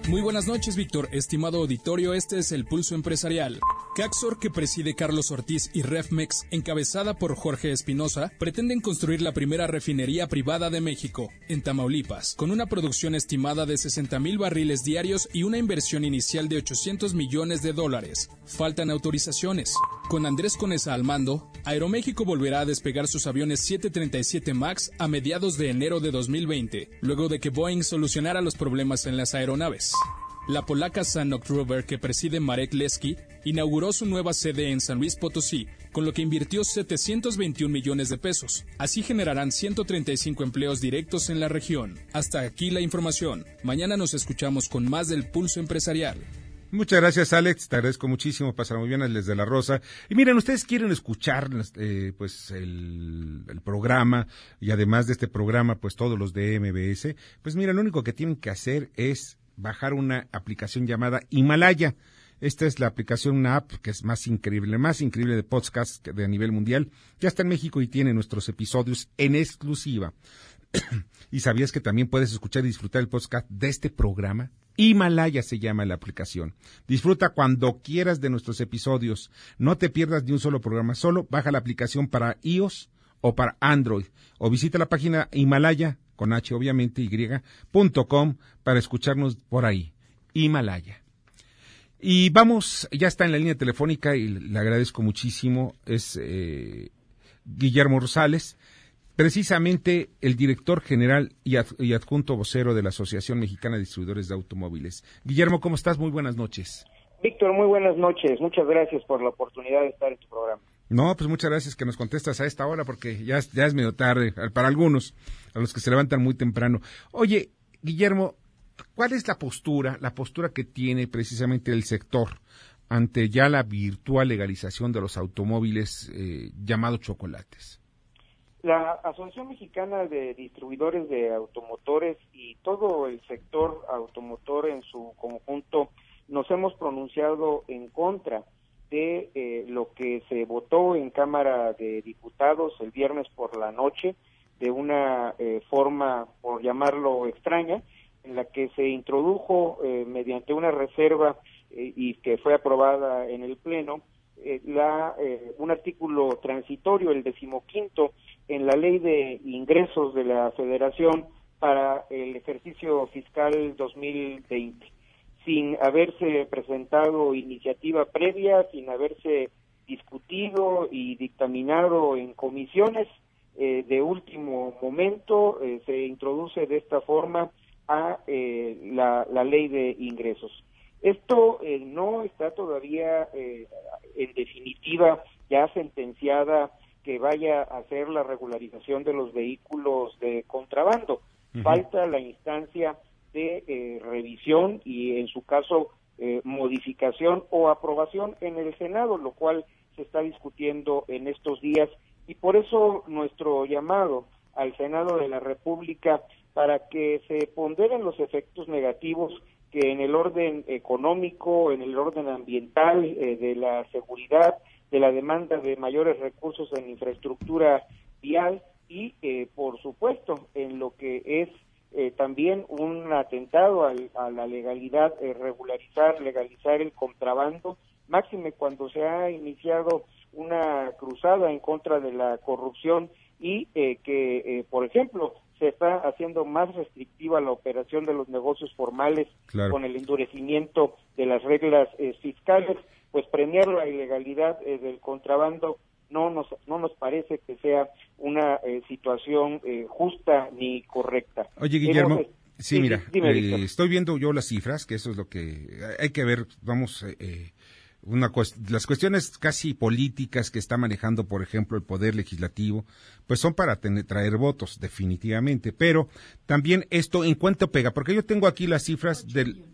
Muy buenas noches, Víctor. Estimado auditorio, este es el Pulso Empresarial. Caxor, que preside Carlos Ortiz, y Refmex, encabezada por Jorge Espinosa, pretenden construir la primera refinería privada de México, en Tamaulipas, con una producción estimada de 60 mil barriles diarios y una inversión inicial de 800 millones de dólares. Faltan autorizaciones. Con Andrés Conesa al mando, Aeroméxico volverá a despegar sus aviones 737 MAX a mediados de enero de 2020, luego de que Boeing solucionara los problemas en las aeronaves. La polaca Sanok Rover, que preside Marek Leski, inauguró su nueva sede en San Luis Potosí, con lo que invirtió 721 millones de pesos. Así generarán 135 empleos directos en la región. Hasta aquí la información. Mañana nos escuchamos con más del Pulso Empresarial. Muchas gracias, Alex. Te agradezco muchísimo. Pasar muy bien desde La Rosa. Y miren, ustedes quieren escuchar eh, pues el, programa y además de este programa, pues todos los de MBS. Pues mira, lo único que tienen que hacer es bajar una aplicación llamada Himalaya. Esta es la aplicación, una app que es más increíble, más increíble de podcast de a nivel mundial. Ya está en México y tiene nuestros episodios en exclusiva. [CLEARS THROAT] ¿Y sabías que también puedes escuchar y disfrutar el podcast de este programa? Himalaya se llama la aplicación. Disfruta cuando quieras de nuestros episodios. No te pierdas ni un solo programa. Solo baja la aplicación para iOS o para Android. O visita la página Himalaya, con H obviamente, y.com, para escucharnos por ahí. Himalaya. Y vamos, ya está en la línea telefónica y le agradezco muchísimo. Es eh, Guillermo Rosales precisamente el director general y, adjunto vocero de la Asociación Mexicana de Distribuidores de Automóviles. Guillermo, ¿cómo estás? Muy buenas noches. Víctor, muy buenas noches. Muchas gracias por la oportunidad de estar en tu programa. No, pues muchas gracias que nos contestas a esta hora porque ya, ya es medio tarde para algunos, a los que se levantan muy temprano. Oye, Guillermo, ¿cuál es la postura, la postura que tiene precisamente el sector ante ya la virtual legalización de los automóviles eh, llamados chocolates? La Asociación Mexicana de Distribuidores de Automotores y todo el sector automotor en su conjunto nos hemos pronunciado en contra de eh, lo que se votó en Cámara de Diputados el viernes por la noche de una eh, forma, por llamarlo extraña, en la que se introdujo eh, mediante una reserva y que fue aprobada en el Pleno la, un artículo transitorio, el decimoquinto, en la ley de ingresos de la Federación para el ejercicio fiscal 2020, sin haberse presentado iniciativa previa, sin haberse discutido y dictaminado en comisiones eh, de último momento, eh, se introduce de esta forma a eh, la, la, ley de ingresos. Esto no está todavía en definitiva ya sentenciada que vaya a hacer la regularización de los vehículos de contrabando. Falta la instancia de eh, revisión y, en su caso, eh, modificación o aprobación en el Senado, lo cual se está discutiendo en estos días. Y por eso nuestro llamado al Senado de la República para que se ponderen los efectos negativos que en el orden económico, en el orden ambiental, eh, de la seguridad, de la demanda de mayores recursos en infraestructura vial y, eh, por supuesto, en lo que es eh, también un atentado al- a la legalidad, eh, regularizar, legalizar el contrabando, máxime cuando se ha iniciado una cruzada en contra de la corrupción y eh, que, eh, por ejemplo, se está haciendo más restrictiva la operación de los negocios formales Claro. con el endurecimiento de las reglas eh, fiscales, pues premiar la ilegalidad eh, del contrabando no nos no nos parece que sea una eh, situación eh, justa ni correcta. Oye, Guillermo. Hemos- Sí, mira, dime, eh, estoy viendo yo las cifras, que eso es lo que hay que ver, vamos, eh, eh, una cues- las cuestiones casi políticas que está manejando, por ejemplo, el Poder Legislativo, pues son para tener- traer votos, definitivamente, pero también esto en cuánto pega, porque yo tengo aquí las cifras del...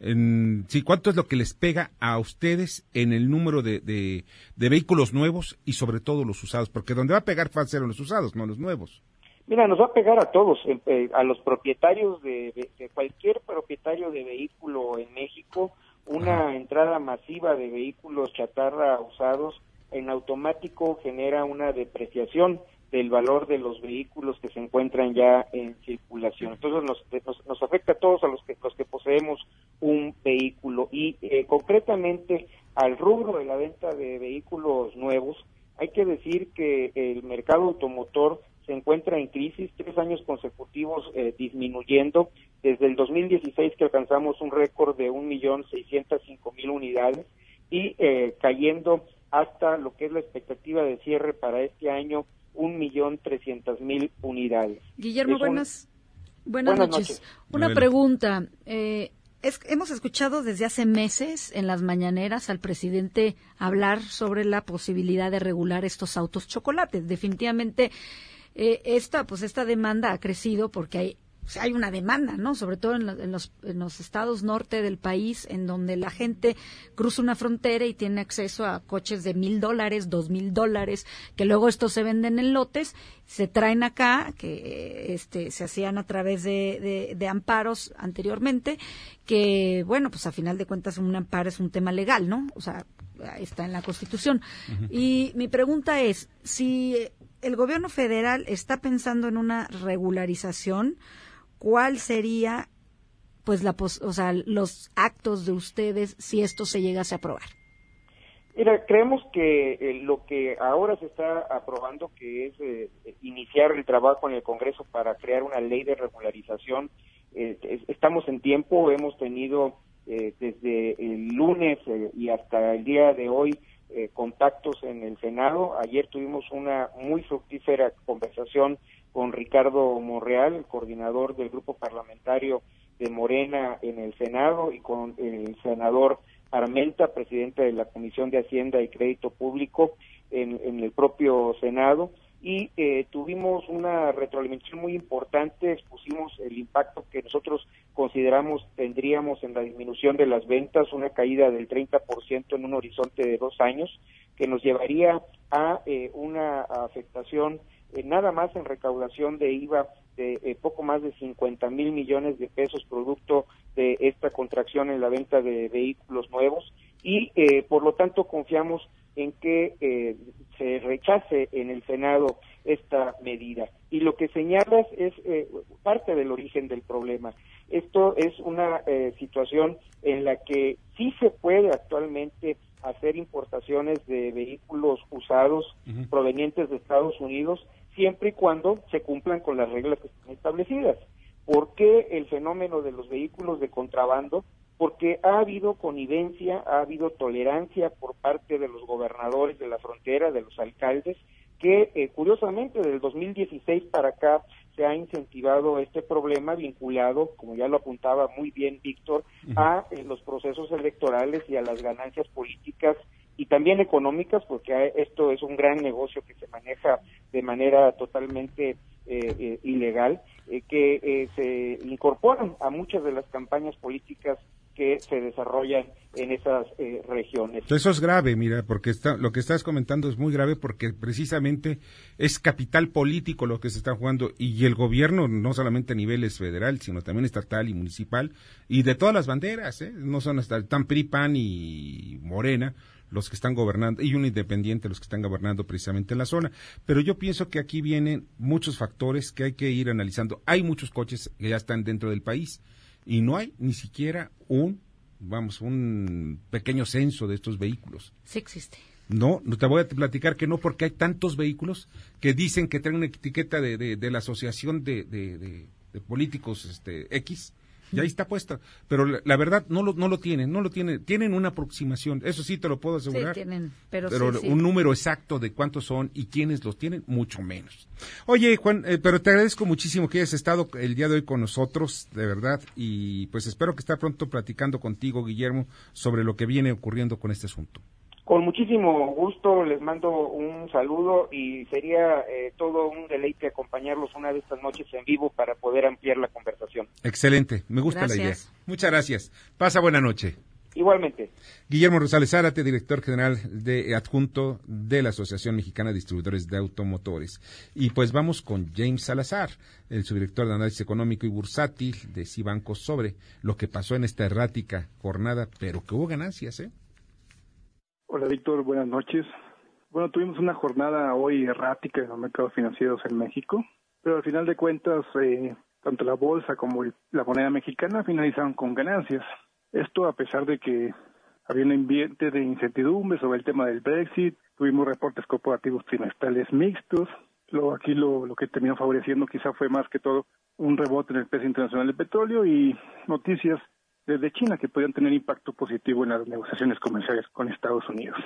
En, sí, ¿cuánto es lo que les pega a ustedes en el número de, de, de vehículos nuevos y sobre todo los usados? Porque donde va a pegar va a ser en los usados, no en los nuevos. Mira, nos va a pegar a todos, eh, eh, a los propietarios de, de- de cualquier propietario de vehículo en México, una entrada masiva de vehículos chatarra usados en automático genera una depreciación del valor de los vehículos que se encuentran ya en circulación. Entonces nos, nos, nos afecta a todos a los que, los que poseemos un vehículo y eh, concretamente al rubro de la venta de vehículos nuevos, hay que decir que el mercado automotor se encuentra en crisis, tres años consecutivos eh, disminuyendo, desde el 2016 que alcanzamos un récord de 1.605.000 unidades y eh, cayendo hasta lo que es la expectativa de cierre para este año, 1.300.000 unidades. Guillermo, Es un- buenas, buenas, Buenas noches. noches. Una Adelante. pregunta. eh, es- hemos escuchado desde hace meses en las mañaneras al presidente hablar sobre la posibilidad de regular estos autos chocolates. Definitivamente eh, esta, pues esta demanda ha crecido porque hay o sea, hay una demanda, ¿no? Sobre todo en, lo- en los, en los estados norte del país, en donde la gente cruza una frontera y tiene acceso a coches de mil dólares, dos mil dólares, que luego estos se venden en lotes, se traen acá, que este, se hacían a través de, de- de amparos anteriormente, que, bueno, pues a final de cuentas un amparo es un tema legal, ¿no? O sea, está en la Constitución. Y mi pregunta es, si el gobierno federal está pensando en una regularización, ¿cuál sería pues la pos- o sea, los actos de ustedes si esto se llegase a aprobar? Mira, creemos que eh, lo que ahora se está aprobando, que es eh, iniciar el trabajo en el Congreso para crear una ley de regularización, eh, es- estamos en tiempo, hemos tenido eh, desde el lunes y hasta el día de hoy contactos en el Senado. Ayer tuvimos una muy fructífera conversación con Ricardo Monreal, el coordinador del grupo parlamentario de Morena en el Senado, y con el senador Armenta, presidente de la Comisión de Hacienda y Crédito Público en, el propio Senado. Y eh, tuvimos una retroalimentación muy importante, expusimos el impacto que nosotros consideramos tendríamos en la disminución de las ventas, una caída del 30% en un horizonte de dos años, que nos llevaría a eh, una afectación eh, nada más en recaudación de IVA de eh, poco más de 50 mil millones de pesos producto de esta contracción en la venta de vehículos nuevos y eh, por lo tanto confiamos en que eh, se rechace en el Senado esta medida. Y lo que señalas es eh, parte del origen del problema. Esto es una eh, situación en la que sí se puede actualmente hacer importaciones de vehículos usados provenientes de Estados Unidos siempre y cuando se cumplan con las reglas que están establecidas. ¿Por qué el fenómeno de los vehículos de contrabando? Porque ha habido connivencia, ha habido tolerancia por parte de los gobernadores de la frontera, de los alcaldes, que eh, curiosamente del 2016 para acá se ha incentivado este problema vinculado, como ya lo apuntaba muy bien Víctor, a eh, los procesos electorales y a las ganancias políticas y también económicas, porque esto es un gran negocio que se maneja de manera totalmente eh, eh, ilegal, eh, que eh, se incorporan a muchas de las campañas políticas que se desarrollan en esas eh, regiones. Eso es grave, mira, porque está, lo que estás comentando es muy grave porque precisamente es capital político lo que se está jugando y el gobierno, no solamente a niveles federal, sino también estatal y municipal, y de todas las banderas, ¿eh? no son hasta tan PRI, PAN y Morena, los que están gobernando y un independiente los que están gobernando precisamente en la zona. Pero yo pienso que aquí vienen muchos factores que hay que ir analizando. Hay muchos coches que ya están dentro del país y no hay ni siquiera un, vamos, un pequeño censo de estos vehículos. Sí existe. No, no te voy a platicar que no, porque hay tantos vehículos que dicen que traen una etiqueta de, de, de la Asociación de, de, de Políticos este, X, y ahí está puesta. Pero la, la verdad no lo, no lo tienen, no lo tienen. Tienen una aproximación, eso sí te lo puedo asegurar. Sí, tienen, pero, pero sí, sí. un número exacto de cuántos son y quiénes los tienen, mucho menos. Oye, Juan, eh, pero te agradezco muchísimo que hayas estado el día de hoy con nosotros, de verdad, y pues espero que esté pronto platicando contigo, Guillermo, sobre lo que viene ocurriendo con este asunto. Con muchísimo gusto les mando un saludo y sería eh, todo acompañarlos una de estas noches en vivo para poder ampliar la conversación. Excelente, me gusta Gracias. la idea. Muchas gracias. Pasa buena noche. Igualmente. Guillermo Rosales Zárate, director general de adjunto de la Asociación Mexicana de Distribuidores de Automotores. Y pues vamos con James Salazar, el subdirector de análisis económico y bursátil de Cibanco sobre lo que pasó en esta errática jornada, pero que hubo ganancias, ¿eh? Hola Víctor, buenas noches. Bueno, tuvimos una jornada hoy errática en los mercados financieros en México, pero al final de cuentas, eh, tanto la bolsa como la moneda mexicana finalizaron con ganancias. Esto a pesar de que había un ambiente de incertidumbre sobre el tema del Brexit, tuvimos reportes corporativos trimestrales mixtos. Lo, aquí lo, lo que terminó favoreciendo quizá fue más que todo un rebote en el precio internacional del petróleo y noticias desde China que podían tener impacto positivo en las negociaciones comerciales con Estados Unidos.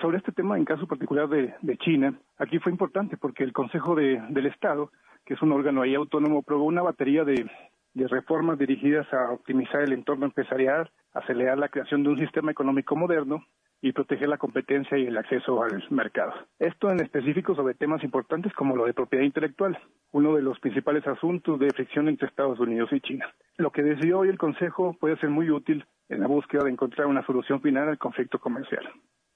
Sobre este tema, en caso particular de, China, aquí fue importante porque el Consejo de- del Estado, que es un órgano ahí autónomo, aprobó una batería de, de reformas dirigidas a optimizar el entorno empresarial, acelerar la creación de un sistema económico moderno y proteger la competencia y el acceso al mercado. Esto en específico sobre temas importantes como lo de propiedad intelectual, uno de los principales asuntos de fricción entre Estados Unidos y China. Lo que decidió hoy el Consejo puede ser muy útil en la búsqueda de encontrar una solución final al conflicto comercial.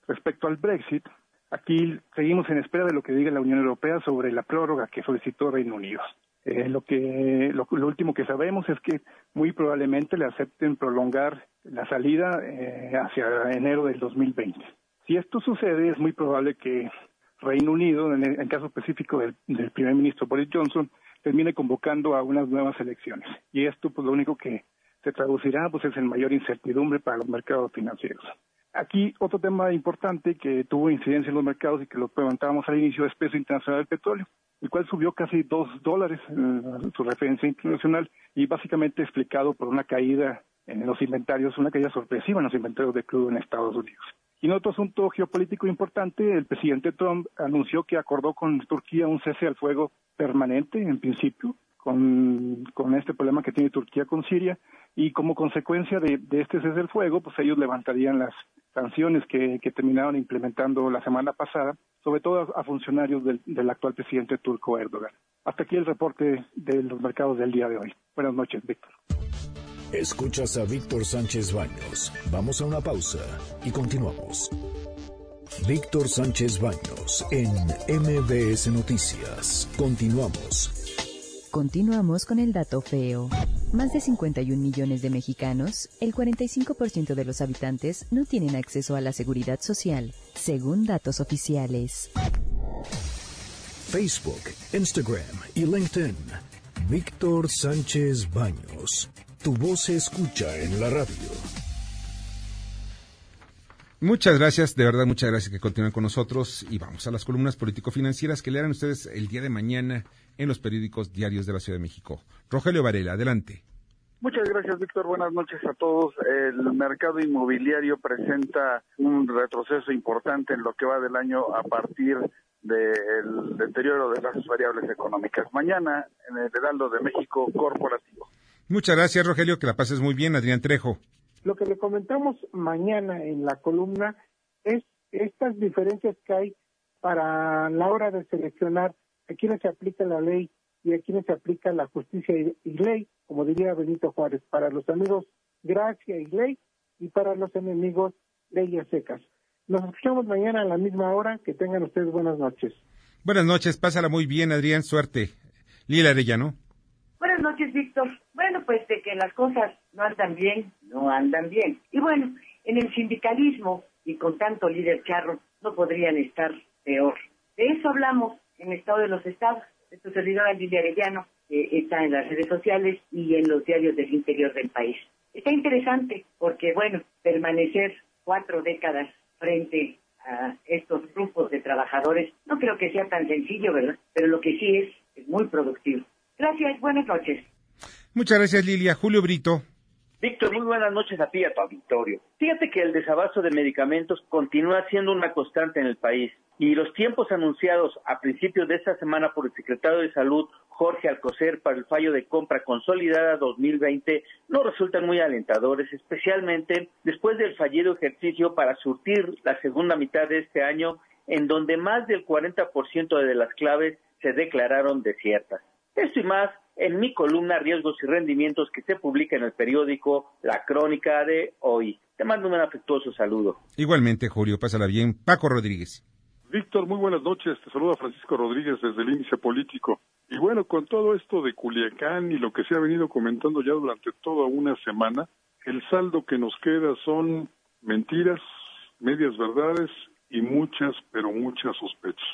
Respecto al Brexit, aquí seguimos en espera de lo que diga la Unión Europea sobre la prórroga que solicitó Reino Unido. Eh, lo que lo, último que sabemos es que muy probablemente le acepten prolongar la salida eh, hacia enero del 2020. Si esto sucede, es muy probable que Reino Unido, en el caso específico del, del primer ministro Boris Johnson, termine convocando a unas nuevas elecciones. Y esto, pues, lo único que se traducirá, pues, es en mayor incertidumbre para los mercados financieros. Aquí otro tema importante que tuvo incidencia en los mercados y que lo preguntábamos al inicio es precio internacional del petróleo, el cual subió casi dos dólares en su referencia internacional y básicamente explicado por una caída en los inventarios, una caída sorpresiva en los inventarios de crudo en Estados Unidos. Y en otro asunto geopolítico importante, el presidente Trump anunció que acordó con Turquía un cese al fuego permanente, en principio, con, con este problema que tiene Turquía con Siria, y como consecuencia de, de este cese al fuego, pues ellos levantarían las sanciones que, que terminaron implementando la semana pasada, sobre todo a, a funcionarios del, del actual presidente turco Erdogan. Hasta aquí el reporte de los mercados del día de hoy. Buenas noches, Víctor. Escuchas a Víctor Sánchez Baños. Vamos a una pausa y continuamos. Víctor Sánchez Baños en MBS Noticias. Continuamos. Continuamos con el dato feo. Más de 51 millones de mexicanos, el 45% de los habitantes no tienen acceso a la seguridad social, según datos oficiales. Facebook, Instagram y LinkedIn. Víctor Sánchez Baños. Tu voz se escucha en la radio. Muchas gracias, de verdad, muchas gracias que continúan con nosotros y vamos a las columnas político-financieras que leerán ustedes el día de mañana en los periódicos diarios de la Ciudad de México. Rogelio Varela, adelante. Muchas gracias, Víctor. Buenas noches a todos. El mercado inmobiliario presenta un retroceso importante en lo que va del año a partir del deterioro de las variables económicas. Mañana, en el Heraldo de México Corporativo. Muchas gracias, Rogelio, que la pases muy bien, Adrián Trejo. Lo que le comentamos mañana en la columna es estas diferencias que hay para la hora de seleccionar a quienes se aplica la ley y a quienes se aplica la justicia y, y ley, como diría Benito Juárez, para los amigos gracia y ley y para los enemigos leyes secas. Nos escuchamos mañana a la misma hora. Que tengan ustedes buenas noches. Buenas noches, pásala muy bien, Adrián, suerte. Lila Arellano. Buenas noches, Víctor. Bueno, pues de que las cosas no andan bien, no andan bien. Y bueno, en el sindicalismo y con tanto líder charro no podrían estar peor. De eso hablamos en Estado de los Estados. Esto servidora Lidia Arellano que está en las redes sociales y en los diarios del interior del país. Está interesante porque, bueno, permanecer cuatro décadas frente a estos grupos de trabajadores no creo que sea tan sencillo, ¿verdad? Pero lo que sí es, es muy productivo. Gracias, buenas noches. Muchas gracias, Lilia. Julio Brito. Víctor, muy buenas noches a ti y a tu auditorio. Fíjate que el desabasto de medicamentos continúa siendo una constante en el país y los tiempos anunciados a principios de esta semana por el secretario de Salud, Jorge Alcocer, para el fallo de compra consolidada 2020 no resultan muy alentadores, especialmente después del fallido ejercicio para surtir la segunda mitad de este año, en donde más del 40% de las claves se declararon desiertas. Esto y más en mi columna Riesgos y Rendimientos que se publica en el periódico La Crónica de hoy. Te mando un afectuoso saludo. Igualmente, Julio, pásala bien. Paco Rodríguez. Víctor, muy buenas noches. Te saluda Francisco Rodríguez desde el Índice Político. Y bueno, con todo esto de Culiacán y lo que se ha venido comentando ya durante toda una semana, el saldo que nos queda son mentiras, medias verdades y muchas, pero muchas sospechas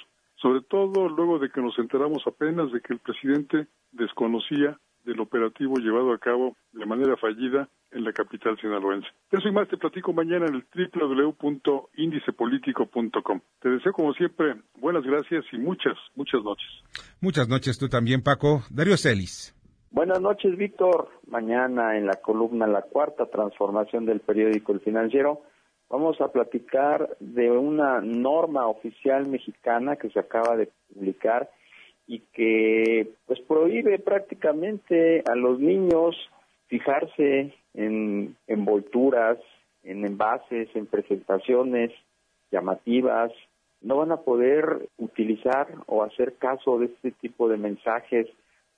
sobre todo luego de que nos enteramos apenas de que el presidente desconocía del operativo llevado a cabo de manera fallida en la capital sinaloense. Eso y más te platico mañana en el www.indicepolitico.com. Te deseo como siempre buenas gracias y muchas, muchas noches. Muchas noches tú también, Paco. Darío Celis. Buenas noches, Víctor. Mañana en la columna La Cuarta Transformación del periódico El Financiero Vamos a platicar de una norma oficial mexicana que se acaba de publicar y que pues prohíbe prácticamente a los niños fijarse en envolturas, en envases, en presentaciones llamativas, no van a poder utilizar o hacer caso de este tipo de mensajes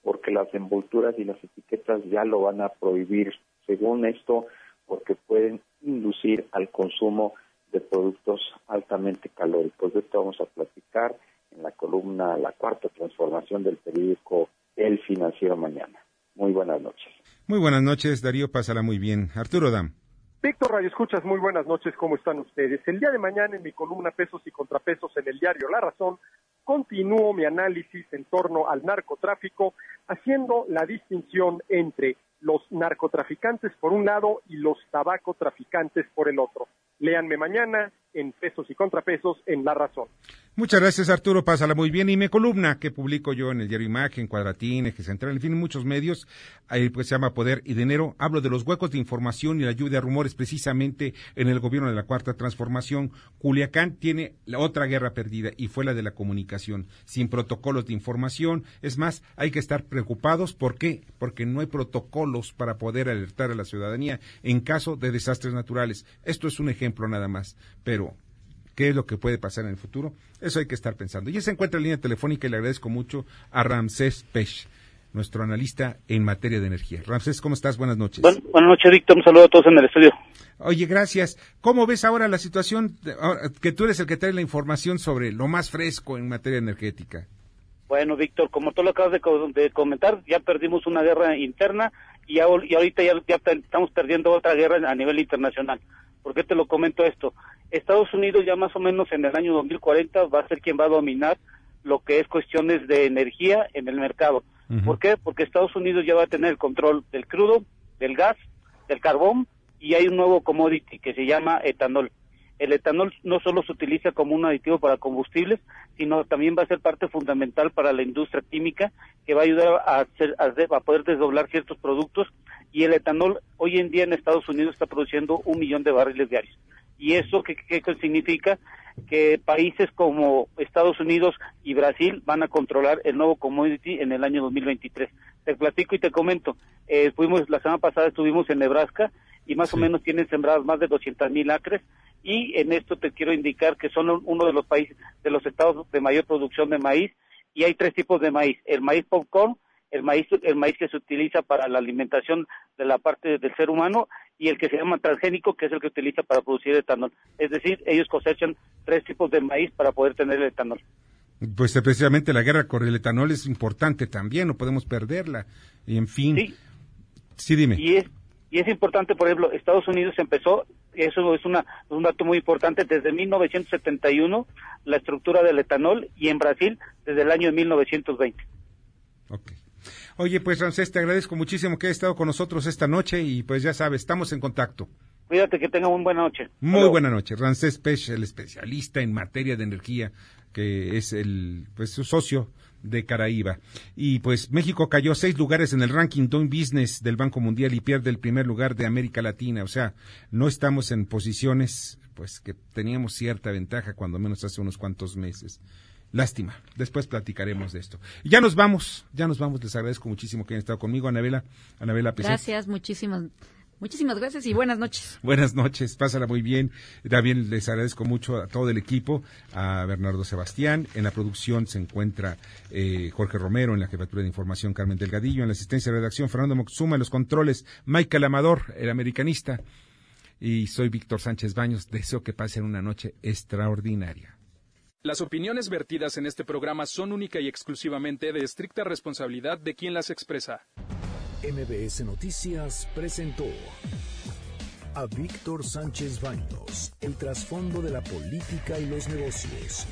porque las envolturas y las etiquetas ya lo van a prohibir. Según esto, porque pueden inducir al consumo de productos altamente calóricos. De esto vamos a platicar en la columna La Cuarta Transformación del periódico El Financiero Mañana. Muy buenas noches. Muy buenas noches, Darío, pásala muy bien. Arturo Dam. Víctor Radio Escuchas, muy buenas noches, ¿cómo están ustedes? El día de mañana en mi columna Pesos y Contrapesos en el diario La Razón, continúo mi análisis en torno al narcotráfico, haciendo la distinción entre los narcotraficantes por un lado y los tabacotraficantes por el otro. Léanme mañana en Pesos y Contrapesos en La Razón. Muchas gracias, Arturo. Pásala muy bien. Y mi columna que publico yo en el diario Imagen, Cuadratín, Eje Central, en fin, muchos medios, ahí pues se llama Poder y Dinero. Hablo de los huecos de información y la lluvia de rumores precisamente en el gobierno de la Cuarta Transformación. Culiacán tiene la otra guerra perdida y fue la de la comunicación, sin protocolos de información. Es más, hay que estar preocupados. ¿Por qué? Porque no hay protocolos para poder alertar a la ciudadanía en caso de desastres naturales. Esto es un ejemplo nada más, pero qué es lo que puede pasar en el futuro. Eso hay que estar pensando. Y se encuentra en línea telefónica y le agradezco mucho a Ramsés Pech, nuestro analista en materia de energía. Ramsés, ¿cómo estás? Buenas noches. buenas noches, Víctor. Un saludo a todos en el estudio. Oye, gracias. ¿Cómo ves ahora la situación, que tú eres el que trae la información sobre lo más fresco en materia energética? Bueno, Víctor, como tú lo acabas de, comentar, ya perdimos una guerra interna y, ahorita ya, ya, estamos perdiendo otra guerra a nivel internacional. ¿Por qué te lo comento esto? Estados Unidos ya más o menos en el año 2040 va a ser quien va a dominar lo que es cuestiones de energía en el mercado. ¿Por qué? Porque Estados Unidos ya va a tener el control del crudo, del gas, del carbón y hay un nuevo commodity que se llama etanol. El etanol no solo se utiliza como un aditivo para combustibles, sino también va a ser parte fundamental para la industria química que va a ayudar a, hacer, a poder desdoblar ciertos productos y el etanol hoy en día en Estados Unidos está produciendo un millón de barriles diarios. ¿Y eso qué, significa? Que países como Estados Unidos y Brasil van a controlar el nuevo commodity en el año 2023. Te platico y te comento. Eh, fuimos la semana pasada estuvimos en Nebraska y más o menos tienen sembradas más de 200 mil acres y en esto te quiero indicar que son uno de los países de los estados de mayor producción de maíz y hay tres tipos de maíz el maíz popcorn el maíz el maíz que se utiliza para la alimentación de la parte del ser humano y el que se llama transgénico, que es el que utiliza para producir etanol. Es decir, ellos cosechan tres tipos de maíz para poder tener el etanol. Pues precisamente la guerra con el etanol es importante también, no podemos perderla. Y en fin. Sí, sí dime. Y es, Y es importante, por ejemplo, Estados Unidos empezó, eso es una, un dato muy importante, desde 1971 la estructura del etanol y en Brasil desde el año de 1920. Ok. Oye, pues Rancés, te agradezco muchísimo que hayas estado con nosotros esta noche y pues ya sabes, estamos en contacto. Cuídate, que tenga una buena noche. Muy buena noche. Rancés Pech, el especialista en materia de energía, que es el, pues, su socio de Caraíba. Y pues México cayó seis lugares en el ranking Doing Business del Banco Mundial y pierde el primer lugar de América Latina. O sea, no estamos en posiciones pues que teníamos cierta ventaja cuando menos hace unos cuantos meses. Lástima. Después platicaremos de esto. Y ya nos vamos, ya nos vamos. Les agradezco muchísimo que hayan estado conmigo, Anabela. Anabela Gracias, muchísimas Muchísimas gracias y buenas noches. [LAUGHS] Buenas noches, pásala muy bien. También les agradezco mucho a todo el equipo, a Bernardo Sebastián. En la producción se encuentra eh, Jorge Romero, en la jefatura de información Carmen Delgadillo, en la asistencia de redacción Fernando Moxuma, en los controles Michael Amador, el americanista. Y soy Víctor Sánchez Baños. Deseo que pasen una noche extraordinaria. Las opiniones vertidas en este programa son única y exclusivamente de estricta responsabilidad de quien las expresa. MBS Noticias presentó a Víctor Sánchez Baños, el trasfondo de la política y los negocios.